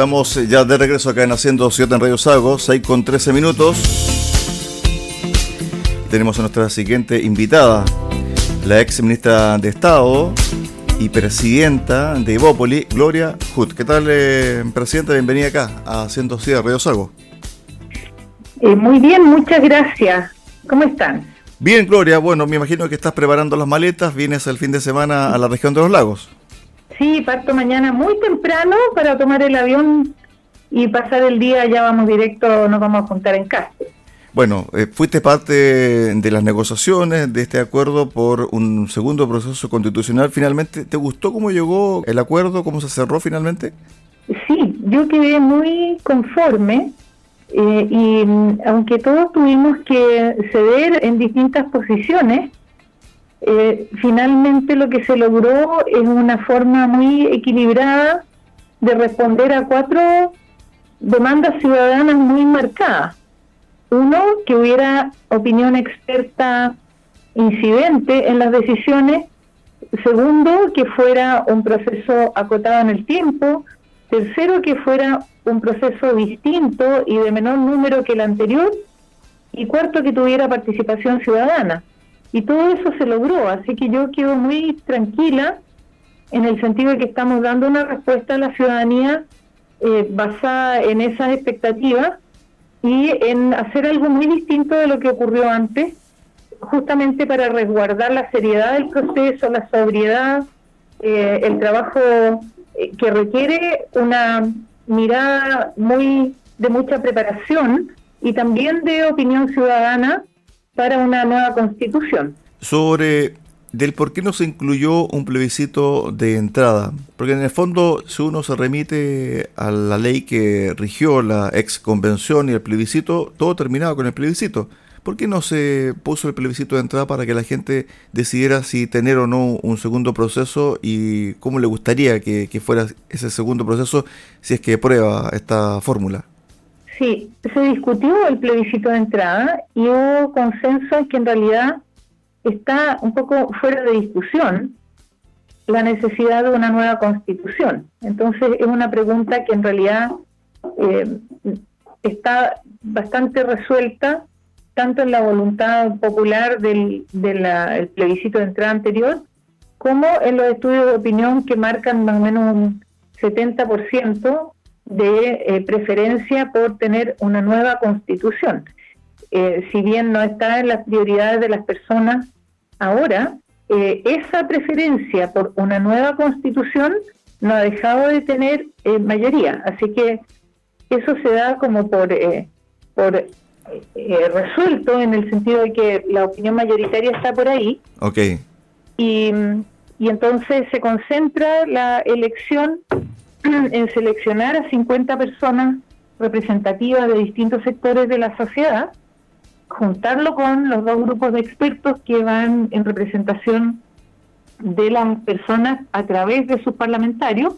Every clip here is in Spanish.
Estamos ya de regreso acá en Haciendo Ciudad en Radio Sago, 6 con 13 minutos. Tenemos a nuestra siguiente invitada, la ex ministra de Estado y presidenta de Ibópoli, Gloria Hut. ¿Qué tal, eh, presidenta? Bienvenida acá a Haciendo Ciudad Radio Sago. Eh, muy bien, muchas gracias. ¿Cómo están? Bien, Gloria. Bueno, me imagino que estás preparando las maletas. Vienes el fin de semana a la región de los lagos. Sí, parto mañana muy temprano para tomar el avión y pasar el día, ya vamos directo, nos vamos a juntar en casa. Bueno, eh, fuiste parte de las negociaciones de este acuerdo por un segundo proceso constitucional. Finalmente, ¿te gustó cómo llegó el acuerdo, cómo se cerró finalmente? Sí, yo quedé muy conforme eh, y mm, aunque todos tuvimos que ceder en distintas posiciones, eh, finalmente lo que se logró es una forma muy equilibrada de responder a cuatro demandas ciudadanas muy marcadas. Uno, que hubiera opinión experta incidente en las decisiones. Segundo, que fuera un proceso acotado en el tiempo. Tercero, que fuera un proceso distinto y de menor número que el anterior. Y cuarto, que tuviera participación ciudadana. Y todo eso se logró, así que yo quedo muy tranquila en el sentido de que estamos dando una respuesta a la ciudadanía eh, basada en esas expectativas y en hacer algo muy distinto de lo que ocurrió antes, justamente para resguardar la seriedad del proceso, la sobriedad, eh, el trabajo eh, que requiere una mirada muy de mucha preparación y también de opinión ciudadana para una nueva constitución. Sobre del por qué no se incluyó un plebiscito de entrada. Porque en el fondo, si uno se remite a la ley que rigió la ex convención y el plebiscito, todo terminaba con el plebiscito. ¿Por qué no se puso el plebiscito de entrada para que la gente decidiera si tener o no un segundo proceso y cómo le gustaría que, que fuera ese segundo proceso si es que prueba esta fórmula? Sí, se discutió el plebiscito de entrada y hubo consenso en que en realidad está un poco fuera de discusión la necesidad de una nueva constitución. Entonces es una pregunta que en realidad eh, está bastante resuelta tanto en la voluntad popular del, plebiscito de entrada anterior como en los estudios de opinión que marcan más o menos un 70% de eh, preferencia por tener una nueva constitución. Eh, si bien no está en las prioridades de las personas ahora, eh, esa preferencia por una nueva constitución no ha dejado de tener mayoría. Así que eso se da como por, por resuelto en el sentido de que la opinión mayoritaria está por ahí. Ok. Y, y entonces se concentra la elección en seleccionar a 50 personas representativas de distintos sectores de la sociedad, juntarlo con los dos grupos de expertos que van en representación de las personas a través de sus parlamentarios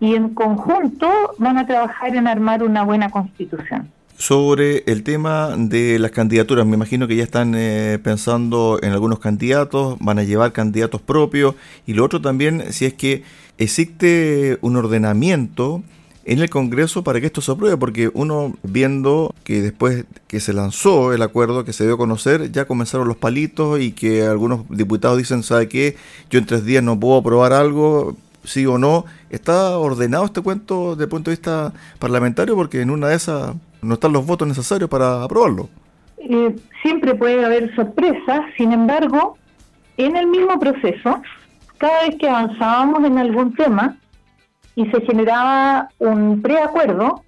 y en conjunto van a trabajar en armar una buena constitución. Sobre el tema de las candidaturas, me imagino que ya están eh, pensando en algunos candidatos, van a llevar candidatos propios y lo otro también, si es que existe un ordenamiento en el Congreso para que esto se apruebe, porque uno viendo que después que se lanzó el acuerdo, que se dio a conocer, ya comenzaron los palitos y que algunos diputados dicen, ¿sabe qué? Yo en tres días no puedo aprobar algo, sí o no. ¿Está ordenado este cuento desde el punto de vista parlamentario? Porque en una de esas no están los votos necesarios para aprobarlo. Eh, siempre puede haber sorpresas, sin embargo, en el mismo proceso, cada vez que avanzábamos en algún tema y se generaba un preacuerdo,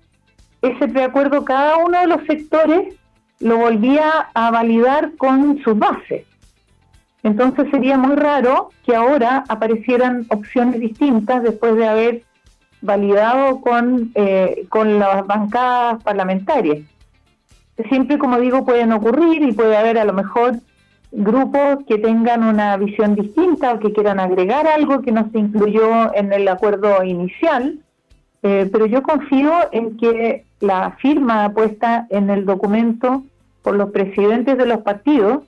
ese preacuerdo cada uno de los sectores lo volvía a validar con sus bases. Entonces sería muy raro que ahora aparecieran opciones distintas después de haber validado con, eh, con las bancadas parlamentarias. Siempre, como digo, pueden ocurrir y puede haber a lo mejor grupos que tengan una visión distinta o que quieran agregar algo que no se incluyó en el acuerdo inicial, eh, pero yo confío en que la firma puesta en el documento por los presidentes de los partidos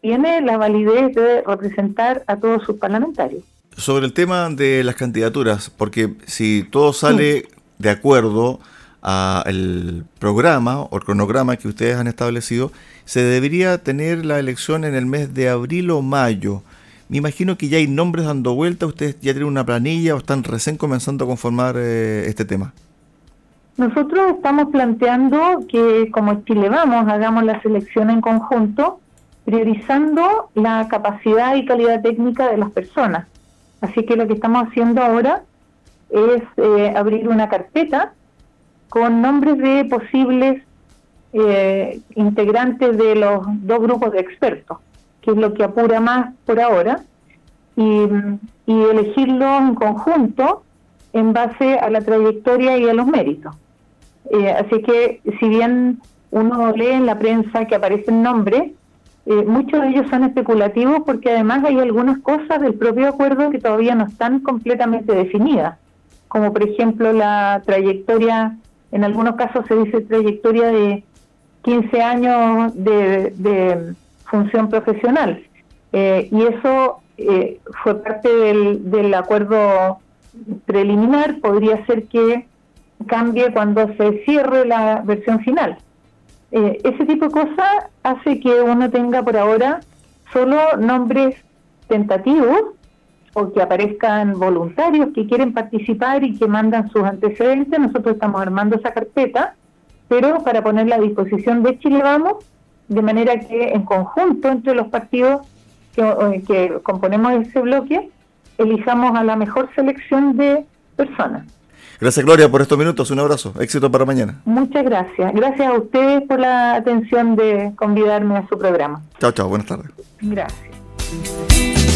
tiene la validez de representar a todos sus parlamentarios. Sobre el tema de las candidaturas, porque si todo sale de acuerdo al programa o cronograma que ustedes han establecido, se debería tener la elección en el mes de abril o mayo. Me imagino que ya hay nombres dando vuelta, ustedes ya tienen una planilla o están recién comenzando a conformar eh, este tema. Nosotros estamos planteando que como Chile Vamos hagamos la selección en conjunto, priorizando la capacidad y calidad técnica de las personas. Así que lo que estamos haciendo ahora es eh, abrir una carpeta con nombres de posibles eh, integrantes de los dos grupos de expertos, que es lo que apura más por ahora, y, y elegirlo en conjunto en base a la trayectoria y a los méritos. Eh, así que si bien uno lee en la prensa que aparecen nombres, eh, muchos de ellos son especulativos porque además hay algunas cosas del propio acuerdo que todavía no están completamente definidas, como por ejemplo la trayectoria, en algunos casos se dice trayectoria de 15 años de, función profesional. Eh, y eso eh, fue parte del, del, acuerdo preliminar, podría ser que cambie cuando se cierre la versión final. Eh, ese tipo de cosas hace que uno tenga por ahora solo nombres tentativos o que aparezcan voluntarios que quieren participar y que mandan sus antecedentes. Nosotros estamos armando esa carpeta pero para ponerla a disposición de Chile Vamos, de manera que en conjunto entre los partidos que, eh, componemos ese bloque, elijamos a la mejor selección de personas. Gracias Gloria por estos minutos, un abrazo, éxito para mañana. Muchas gracias, gracias a ustedes por la atención de convidarme a su programa. Chao, chao, buenas tardes. Gracias.